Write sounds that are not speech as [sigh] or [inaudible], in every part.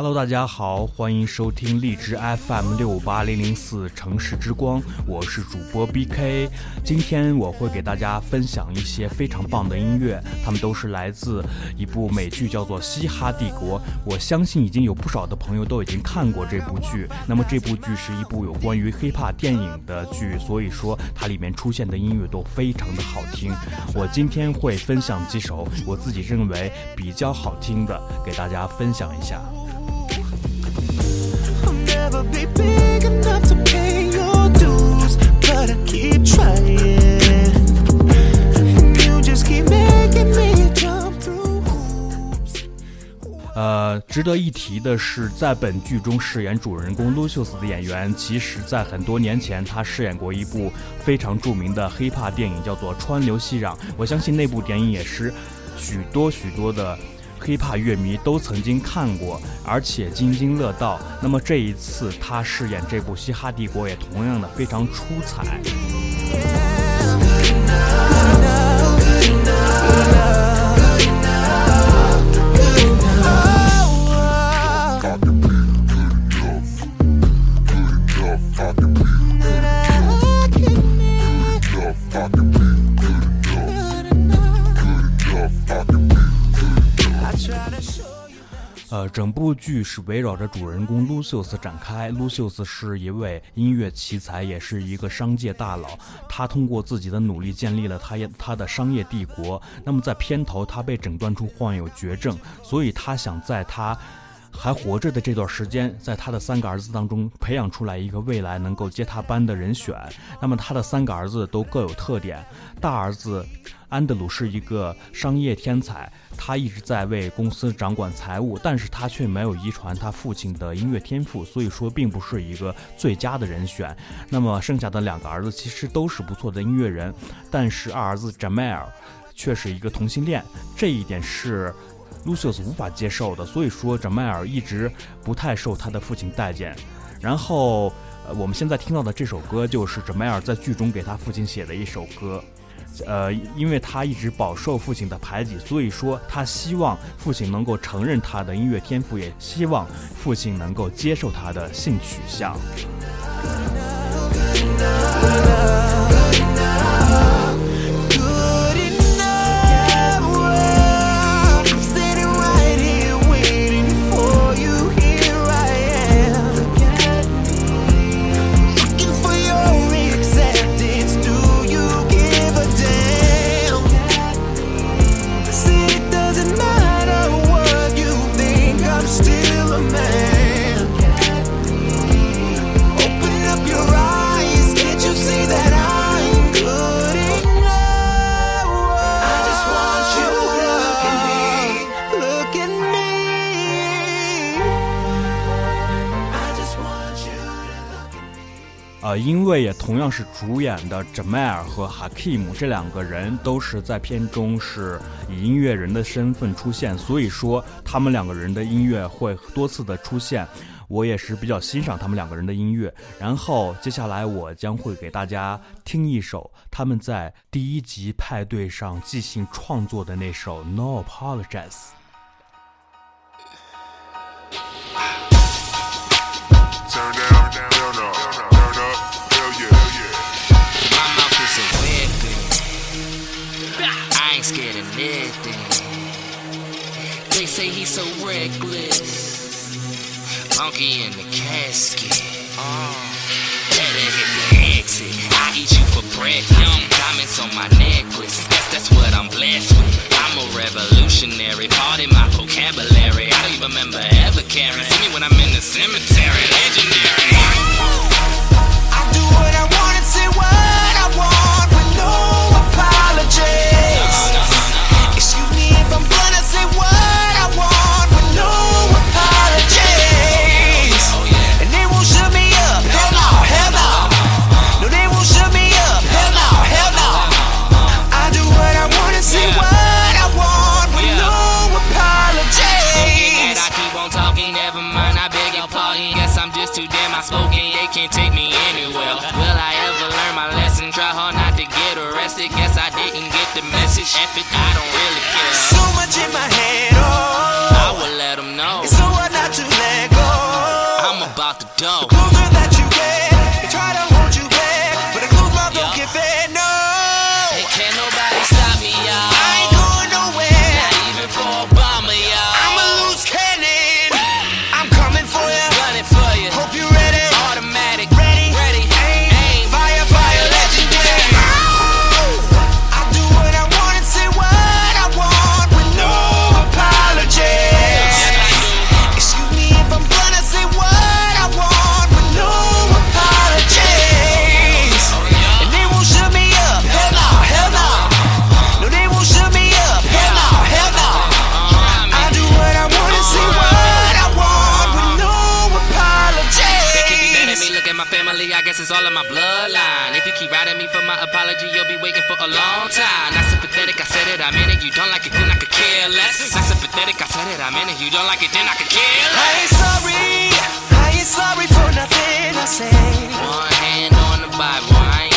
Hello，大家好，欢迎收听荔枝 FM 六五八零零四城市之光，我是主播 BK。今天我会给大家分享一些非常棒的音乐，他们都是来自一部美剧，叫做《嘻哈帝国》。我相信已经有不少的朋友都已经看过这部剧。那么这部剧是一部有关于 hiphop 电影的剧，所以说它里面出现的音乐都非常的好听。我今天会分享几首我自己认为比较好听的，给大家分享一下。Never be big enough to pay your dues, but I keep trying. You just keep making me jump through hoops. 呃，值得一提的是，在本剧中饰演主人公 Lucius 的演员，其实在很多年前他饰演过一部非常著名的 hiphop 电影，叫做《川流熙攘》。我相信那部电影也是许多许多的。黑怕乐迷都曾经看过，而且津津乐道。那么这一次他饰演这部《嘻哈帝国》也同样的非常出彩。整部剧是围绕着主人公 Lucius 展开。Lucius 是一位音乐奇才，也是一个商界大佬。他通过自己的努力建立了他他的商业帝国。那么在片头，他被诊断出患有绝症，所以他想在他还活着的这段时间，在他的三个儿子当中培养出来一个未来能够接他班的人选。那么他的三个儿子都各有特点，大儿子。安德鲁是一个商业天才，他一直在为公司掌管财务，但是他却没有遗传他父亲的音乐天赋，所以说并不是一个最佳的人选。那么剩下的两个儿子其实都是不错的音乐人，但是二儿子 Jamal 却是一个同性恋，这一点是 Lucius 无法接受的，所以说 Jamal 一直不太受他的父亲待见。然后，呃，我们现在听到的这首歌就是 Jamal 在剧中给他父亲写的一首歌。呃，因为他一直饱受父亲的排挤，所以说他希望父亲能够承认他的音乐天赋，也希望父亲能够接受他的性取向。是主演的 Jamal 和 Hakim 这两个人都是在片中是以音乐人的身份出现，所以说他们两个人的音乐会多次的出现，我也是比较欣赏他们两个人的音乐。然后接下来我将会给大家听一首他们在第一集派对上即兴创作的那首 No Apologies。Say he's so reckless. Monkey in the casket. Uh, better hit the exit. I eat you for breakfast. Diamonds on my necklace. That's, that's what I'm blessed with. I'm a revolutionary. Part in my vocabulary. I don't even remember ever caring. See me when I'm in the cemetery. Legendary. I do what I want and say what I want with no apologies. Can't take me anywhere. Will I ever learn my lesson? Try hard not to get arrested. Guess I didn't get the message. F it, I don't really care. So much in my head, guess it's all in my bloodline. If you keep riding me for my apology, you'll be waiting for a long time. Not sympathetic, I said it, I'm in it. You don't like it, then I could care less. Not sympathetic, I said it, I'm in it. You don't like it, then I could care I ain't sorry. I ain't sorry for nothing I say. One hand on the Bible,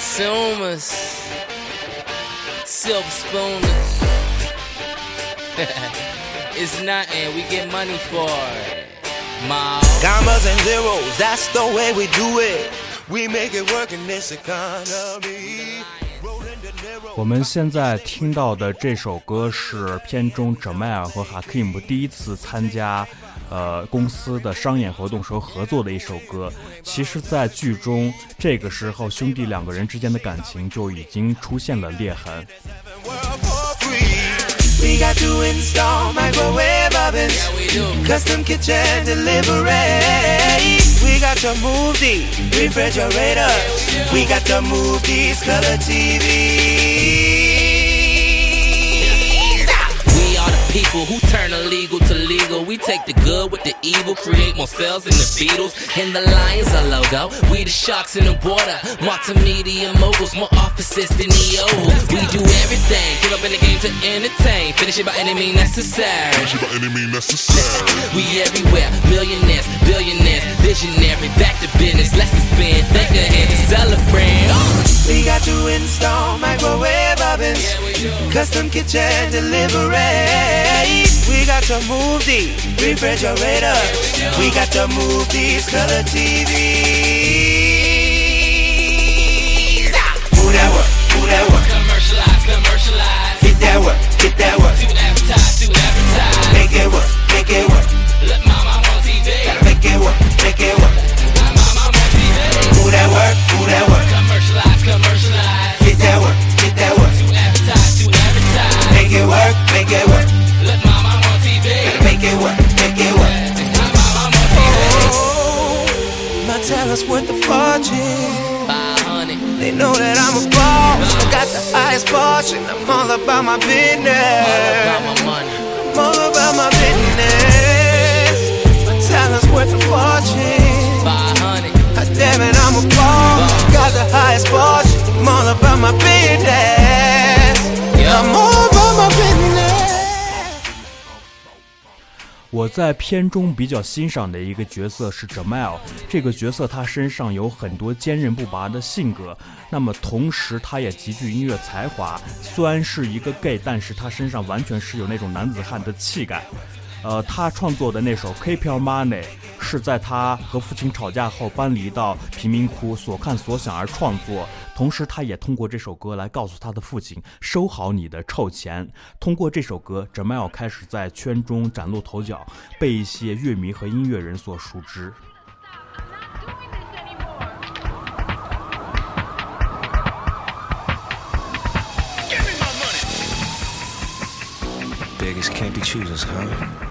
Consumers, silver spooners. [laughs] it's nothing, we get money for it. Ma. Commas and zeros, that's the way we do it. We make it work in this economy. Rolling De Niro. 我们现在听到的这首歌是片中 Jamal 和 Hakim 第一次参加 呃公司的商演活动时候合作的一首歌。其实，在剧中，这个时候兄弟两个人之间的感情就已经出现了裂痕。We got to install microwave ovens, Yeah, we do. custom kitchen delivery. We got to move the refrigerators. We got to move these color TVs. People who turn illegal to legal. We take the good with the evil, create more sales than the Beatles. And the Lions are logo. We the sharks in the water. Multimedia moguls, more offices than EO. We do everything. Give up in the game to entertain. Finish it by any means necessary. by any means necessary. We everywhere. Millionaires, billionaires, visionary. Back to business. Let's spin. Think ahead to celebrate. We got to install microwave ovens, Yeah, custom kitchen delivery. We got to move these refrigerators. We got to move these color TVs. Move that work, move that work, Commercialize, commercialize. get that work, get that work. Do advertise, do advertise. Make it work, make it work. Let mama on TV. Gotta make it work, make it work. Let mama on TV. Move that work, move that work. Commercialize, commercialize. Get that work, get that work. Do advertise, do advertise. Make it work, make it work. Let mama on TV. Make it work, make it work. Let mama on TV. My talent's worth a fortune. 500. They know that I'm a boss. I got the highest portion. I'm all about my All about business. my money. I'm all about my business. My talent's worth a fortune. 500. Ah, Damn it, I'm a boss. Got the highest portion. 我在片中比较欣赏的一个角色是 Jamal，这个角色他身上有很多坚韧不拔的性格，那么同时他也极具音乐才华。虽然是一个 gay，但是他身上完全是有那种男子汉的气概。呃，他创作的那首《Keep Your Money》是在他和父亲吵架后搬离到贫民窟，所看所想而创作。同时，他也通过这首歌来告诉他的父亲：“收好你的臭钱。”通过这首歌，Jamal 开始在圈中崭露头角，被一些乐迷和音乐人所熟知。Beggars can't be choosers, huh?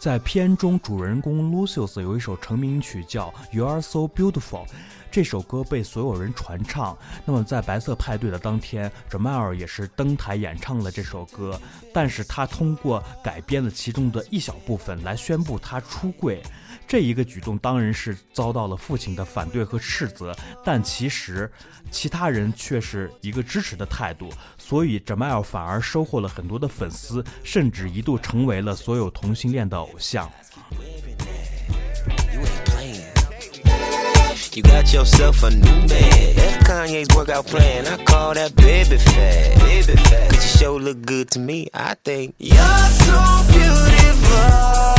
在片中，主人公 Lucius 有一首成名曲叫《You Are So Beautiful》，这首歌被所有人传唱。那么，在白色派对的当天 j a m a l 也是登台演唱了这首歌，但是他通过改编了其中的一小部分来宣布他出柜。这一个举动当然是遭到了父亲的反对和斥责，但其实其他人却是一个支持的态度，所以 Jamal 反而收获了很多的粉丝，甚至一度成为了所有同性恋的偶像。You ain't playing. You got yourself a new man. That's Kanye's workout plan. I call that baby fat. Baby fat. Cause you sure look good to me. I think you're so beautiful.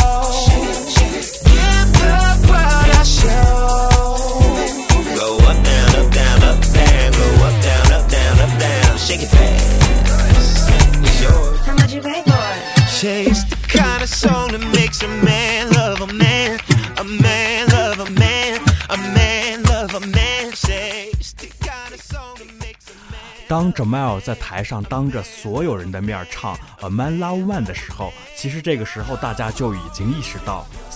当 Jamal 在台上当着所有人的面唱《A Man Love Man》的时候，其实这个时候大家就已经意识到，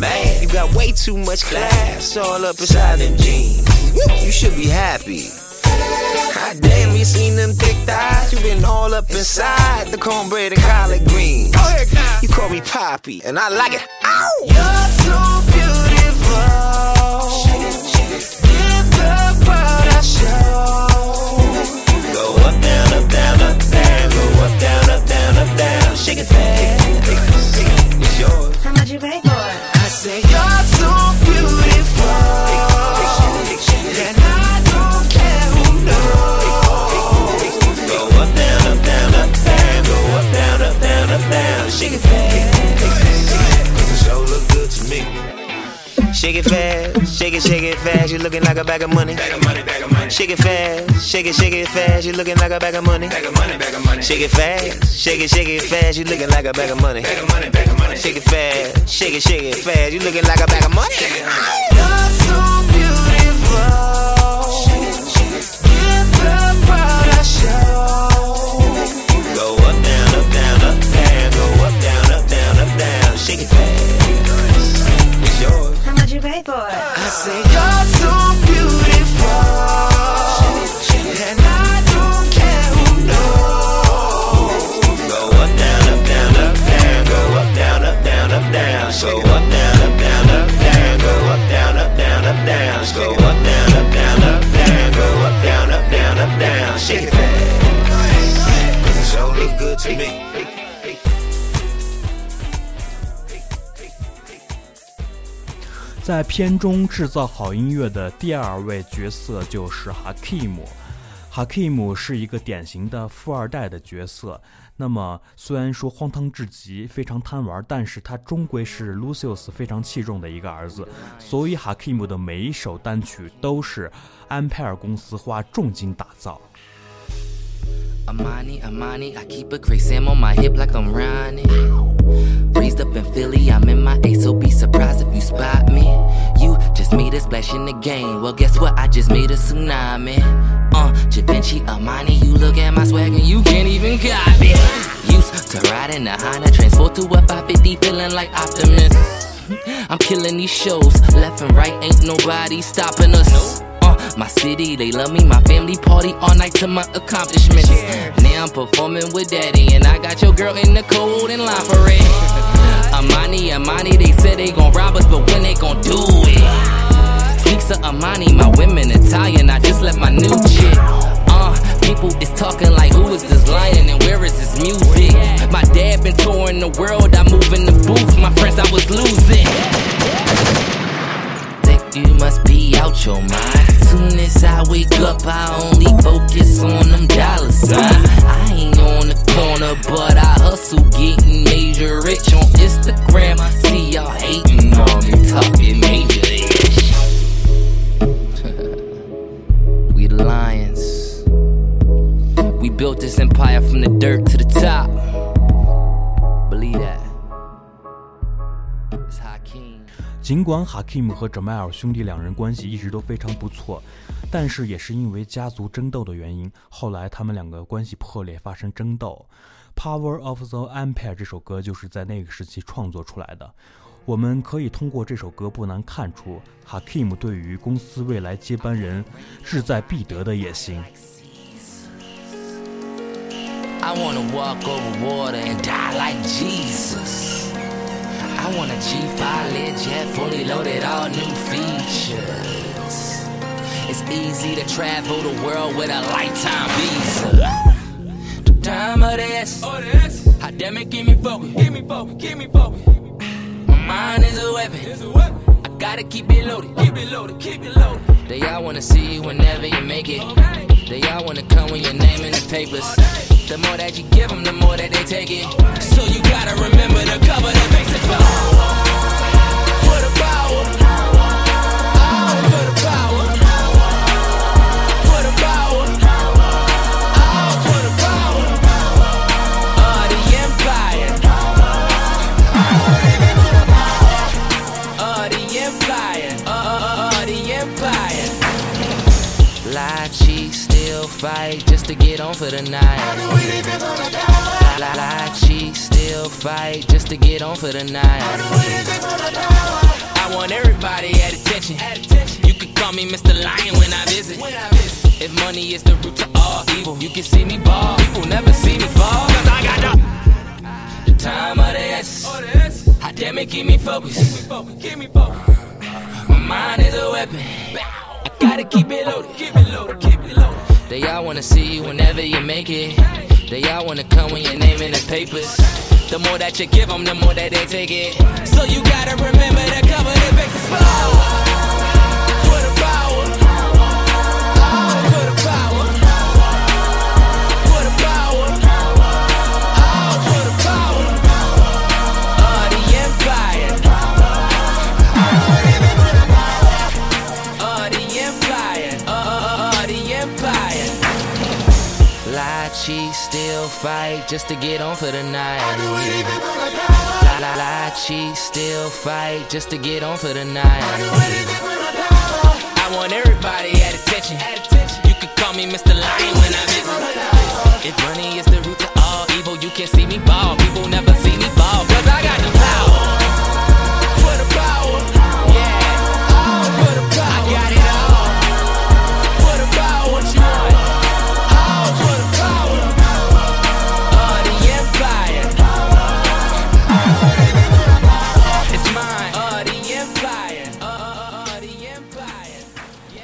mad. You got way too much class all up inside them jeans. You should be happy. God damn, you seen them thick thighs? You been all up inside the cornbread and collard greens. You call me Poppy, and I like it. Ow! You're so beautiful. Shake it fast, shake it, shake it fast. You looking like a bag of money. Bag of money, bag of money. Shake it fast, shake it, shake it fast. You looking like a bag of money. Bag of money, bag of money. Shake it fast, shake it, shake it fast. You looking like a bag of money. Bag of money, bag of money. Shake it fast, shake it, shake it fast. You looking like a bag of money. You're so beautiful. Give the world a show. Go up, down, up, down, up, down. Go up, down, up, down, up, down. Shake it fast. For? I say 在片中制造好音乐的第二位角色就是哈 k 姆。哈 k 姆是一个典型的富二代的角色。那么，虽然说荒唐至极，非常贪玩，但是他终归是 Lucius 非常器重的一个儿子。所以，哈 k 姆的每一首单曲都是安派尔公司花重金打造。Armani, Armani, I keep a crazy Sam on my hip like I'm Ronnie. Raised up in Philly, I'm in my ace, so be surprised if you spot me. You just made a splash in the game. Well, guess what? I just made a tsunami. Uh, Givenchy, Armani, you look at my swag and you can't even copy. Used to ride in a Honda, transport to a 550, feeling like Optimus. I'm killing these shows, left and right, ain't nobody stopping us. Uh, my city, they love me. My family party all night to my accomplishments. Now I'm performing with daddy, and I got your girl in the cold in line for it. [laughs] Armani, Armani, they said they gon' rob us, but when they gon' do it? Sneaks of Armani, my women Italian. I just left my new chick. Uh, people is talking like, who is this lion and where is his music? My dad been touring the world, I move in the booth. My friends, I was losing you must be out your mind. Soon as I wake up, I only focus on them dollar signs. I ain't on the corner, but I hustle, getting major rich on Instagram. I see y'all hating on me, talking major ish. [laughs] we lions. We built this empire from the dirt to the top. 尽管哈 k 姆和哲迈尔兄弟两人关系一直都非常不错，但是也是因为家族争斗的原因，后来他们两个关系破裂，发生争斗。《Power of the Empire》这首歌就是在那个时期创作出来的。我们可以通过这首歌不难看出哈 k 姆对于公司未来接班人志在必得的野心。I wanna walk over water and die like Jesus. I want a G5 Learjet, fully loaded, all new features. It's easy to travel the world with a lifetime visa. The time of this, how damn it, give me focus, give me focus, give me focus. My mind is a weapon. I gotta keep it loaded, keep it loaded, keep it loaded. They all wanna see you whenever you make it. They all wanna come with your name in the papers. The more that you give them, the more that they take it. So you gotta remember to cover the bases for fight just to get on for the night. Lie, lie, cheat, still fight just to get on for the night. I want everybody at attention. You can call me Mr. Lyon when I visit. If money is the root to all evil, you can see me ball. People never see me fall. Cause I got the, the time of the essence. How damn it, keep me focused. Keep me focused. My mind is a weapon. I gotta keep it loaded, keep it loaded, keep it loaded. They all wanna see you whenever you make it. They all wanna come with your name in the papers. The more that you give them, the more that they take it. So you gotta remember to cover the bases fight just to get on for the night. Lie, lie, lie, cheat, still fight just to get on for the night. I want everybody at attention. You can call me Mr. Lyon when I visit. If money is the root to all evil, you can see me ball.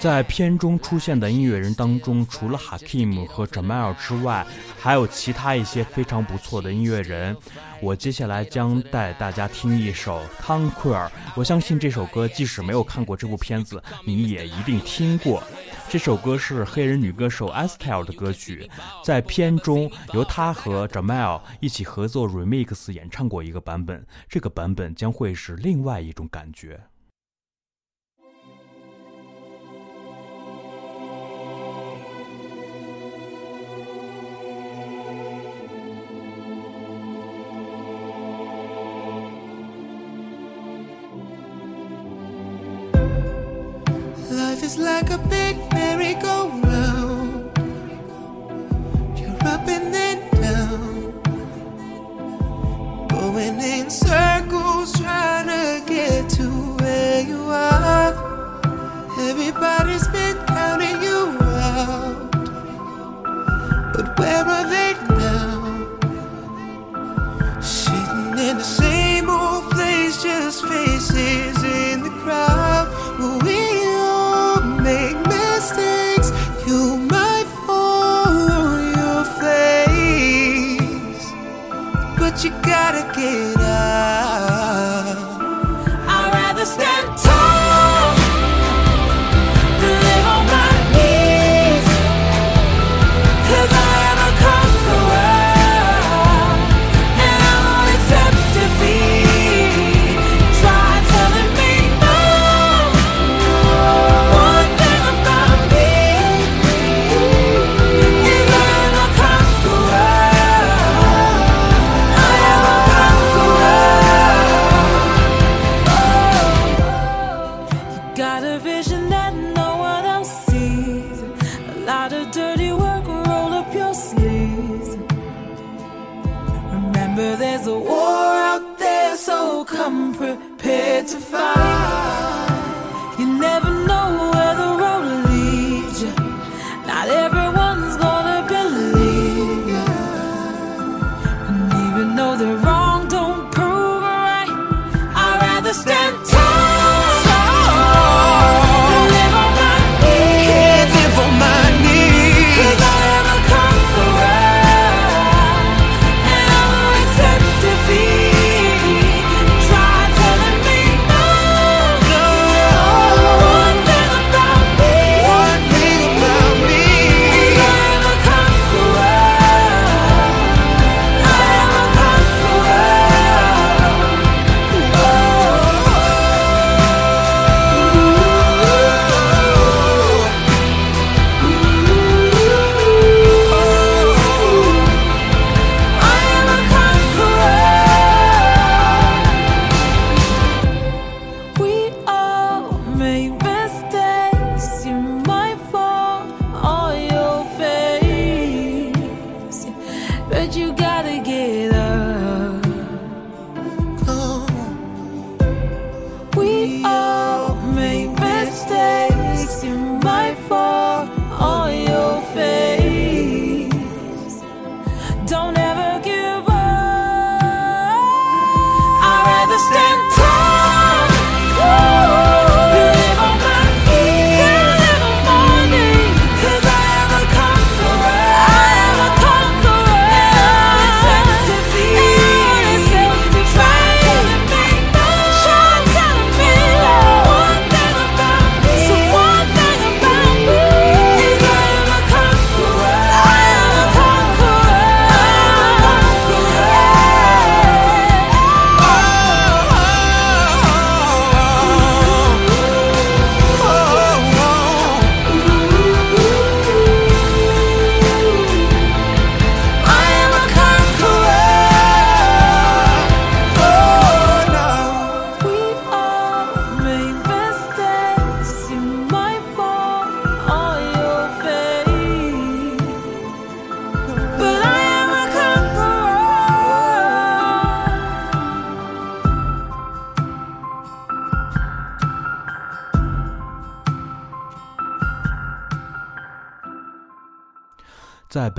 在片中出现的音乐人当中，除了 Hakim 和 Jamal 之外，还有其他一些非常不错的音乐人。我接下来将带大家听一首《Conquer》，我相信这首歌即使没有看过这部片子，你也一定听过。这首歌是黑人女歌手 Estelle 的歌曲，在片中由她和 Jamal 一起合作 remix 演唱过一个版本，这个版本将会是另外一种感觉。Is like a big merry-go-round. You're up and then down, going in circles, trying to get to where you are. Everybody's been counting you out, but where are they you gotta get to fight.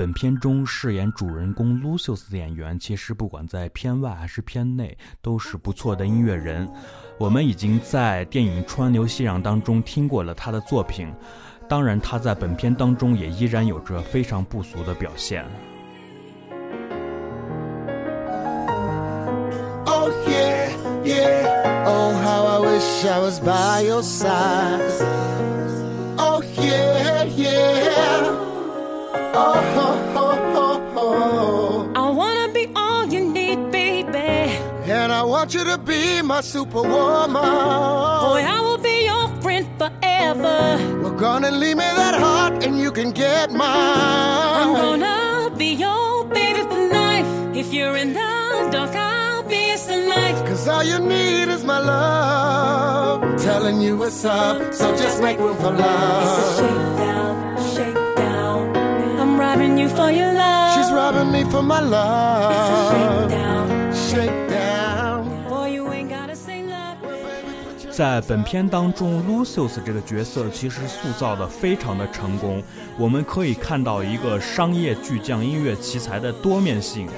本片中饰演主人公 Lucius 的演员，其实不管在片外还是片内，都是不错的音乐人。我们已经在电影《川流熙攘》当中听过了他的作品，当然他在本片当中也依然有着非常不俗的表现。Oh yeah, yeah. Oh how I wish I was by your side. Oh yeah, yeah. Oh, oh, oh, want you to be my superwoman. Boy, I will be your friend forever. We're gonna leave me that heart and you can get mine. I'm gonna be your baby for life. If you're in the dark, I'll be your sunlight. Cause all you need is my love. Telling you what's up, so just make room for love. Shake down, shake down. I'm robbing you for your love. She's robbing me for my love. down, Shake 在本片当中，Lucius 这个角色其实塑造的非常的成功。我们可以看到一个商业巨匠、音乐奇才的多面性。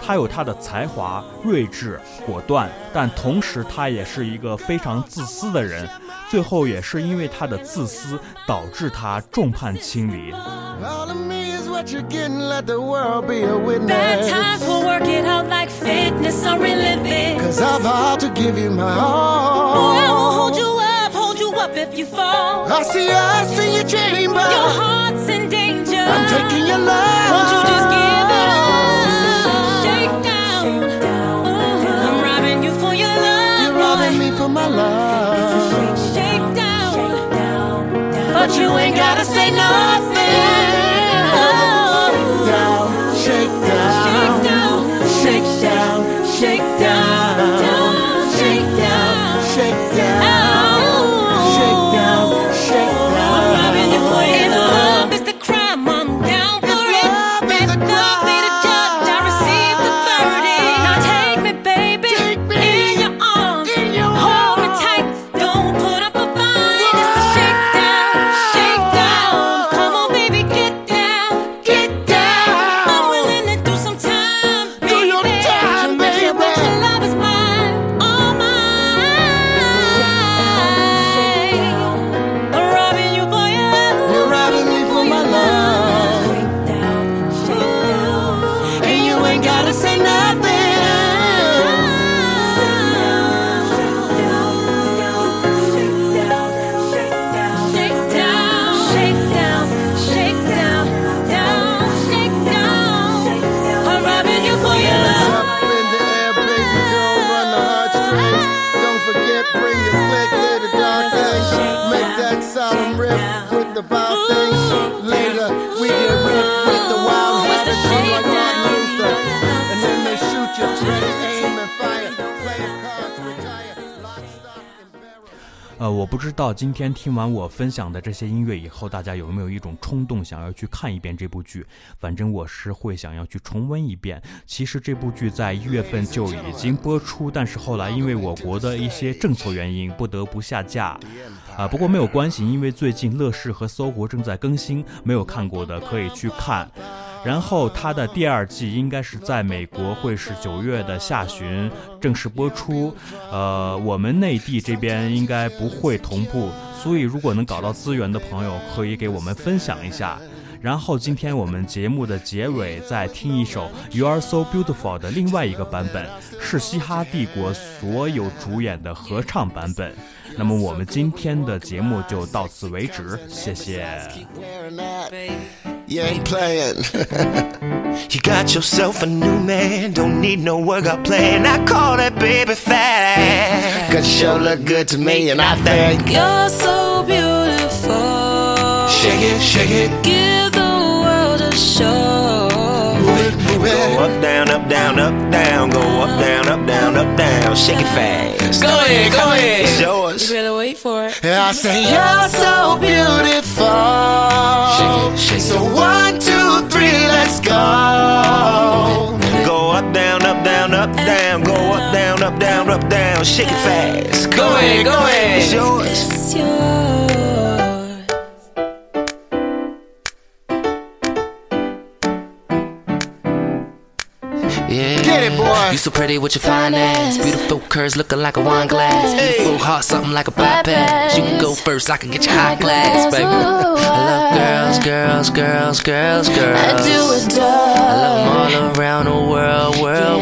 他有他的才华、睿智、果断，但同时他也是一个非常自私的人。最后也是因为他的自私，导致他众叛亲离。What you're getting, let the world be a witness. Bad witness. times will work it out like fitness or relive it. Cause I vow to give you my Boy, I will hold you up, hold you up if you fall. I see us in your chamber. Your heart's in danger. I'm taking your love. Won't you just give it up? Shake down. Uh-huh. I'm robbing you for your love. You're robbing boy. me for my love. Shake down. But you ain't gotta say nothing. 呃，我不知道今天听完我分享的这些音乐以后，大家有没有一种冲动想要去看一遍这部剧？反正我是会想要去重温一遍。其实这部剧在一月份就已经播出，但是后来因为我国的一些政策原因，不得不下架。啊，不过没有关系，因为最近乐视和搜狐正在更新，没有看过的可以去看。然后它的第二季应该是在美国会是九月的下旬正式播出，呃，我们内地这边应该不会同步，所以如果能搞到资源的朋友，可以给我们分享一下。然后今天我们节目的结尾再听一首《You Are So Beautiful》的另外一个版本，是嘻哈帝国所有主演的合唱版本。那么我们今天的节目就到此为止，谢谢。You ain't playing. you got yourself a new man, don't need no workout plan. I call that baby fat. Cause you sure look good to me, and I think. You're so beautiful. Shake it, shake it, Give the world a show. move it, move it. Go up, down, up, down, up, down. Go up, down, up, down, up, down. Shake it fast. Go ahead, go ahead. It's yours. You better wait for it. And I say you're so beautiful. Shake it, shake it. So one, two, three, let's go. Go up, down, up, down, up, down. Go up, down, up, down, up, down. Shake it fast. Go ahead, go ahead. It's yours. It's yours. Get it, boy. You so pretty with your fine ass. Beautiful curves looking like a wine glass. Beautiful heart, something like a bypass. You can go first, I can get you high class, baby. I love girls, girls, girls, girls, girls. I do adore. I love 'em all around the world, world, world.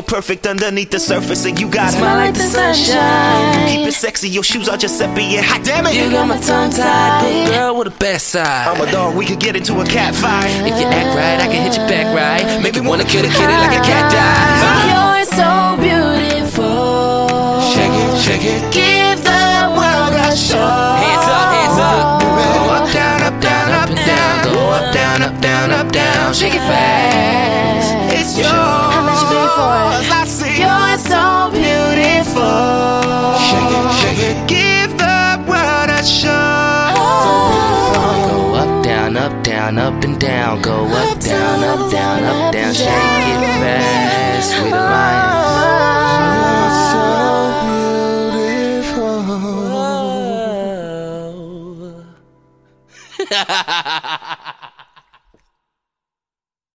Damn, you so perfect underneath the surface, and you got Smile like the sunshine. Keep it sexy, your shoes are Giuseppe and hot damn it. You got my tongue tied. Girl with the best side. I'm a dog, we could get into a cat fight. If you act right, I can hit you back right. Make you wanna kitty kitty like a cat die. You're so beautiful. Shake it, shake it. Give the world a show. Hands up, hands up. Go up, down, up, down, up down. Go up, down, up, down, up, down. Shake it fast. Cause I see you're so beautiful. Shake it, shake it. Give the world a show. Oh. Go up, down, up, down, up and down. Go up, up down, up, down, up, down. Shake it fast, sweet alliance. You're so beautiful. [laughs] [laughs]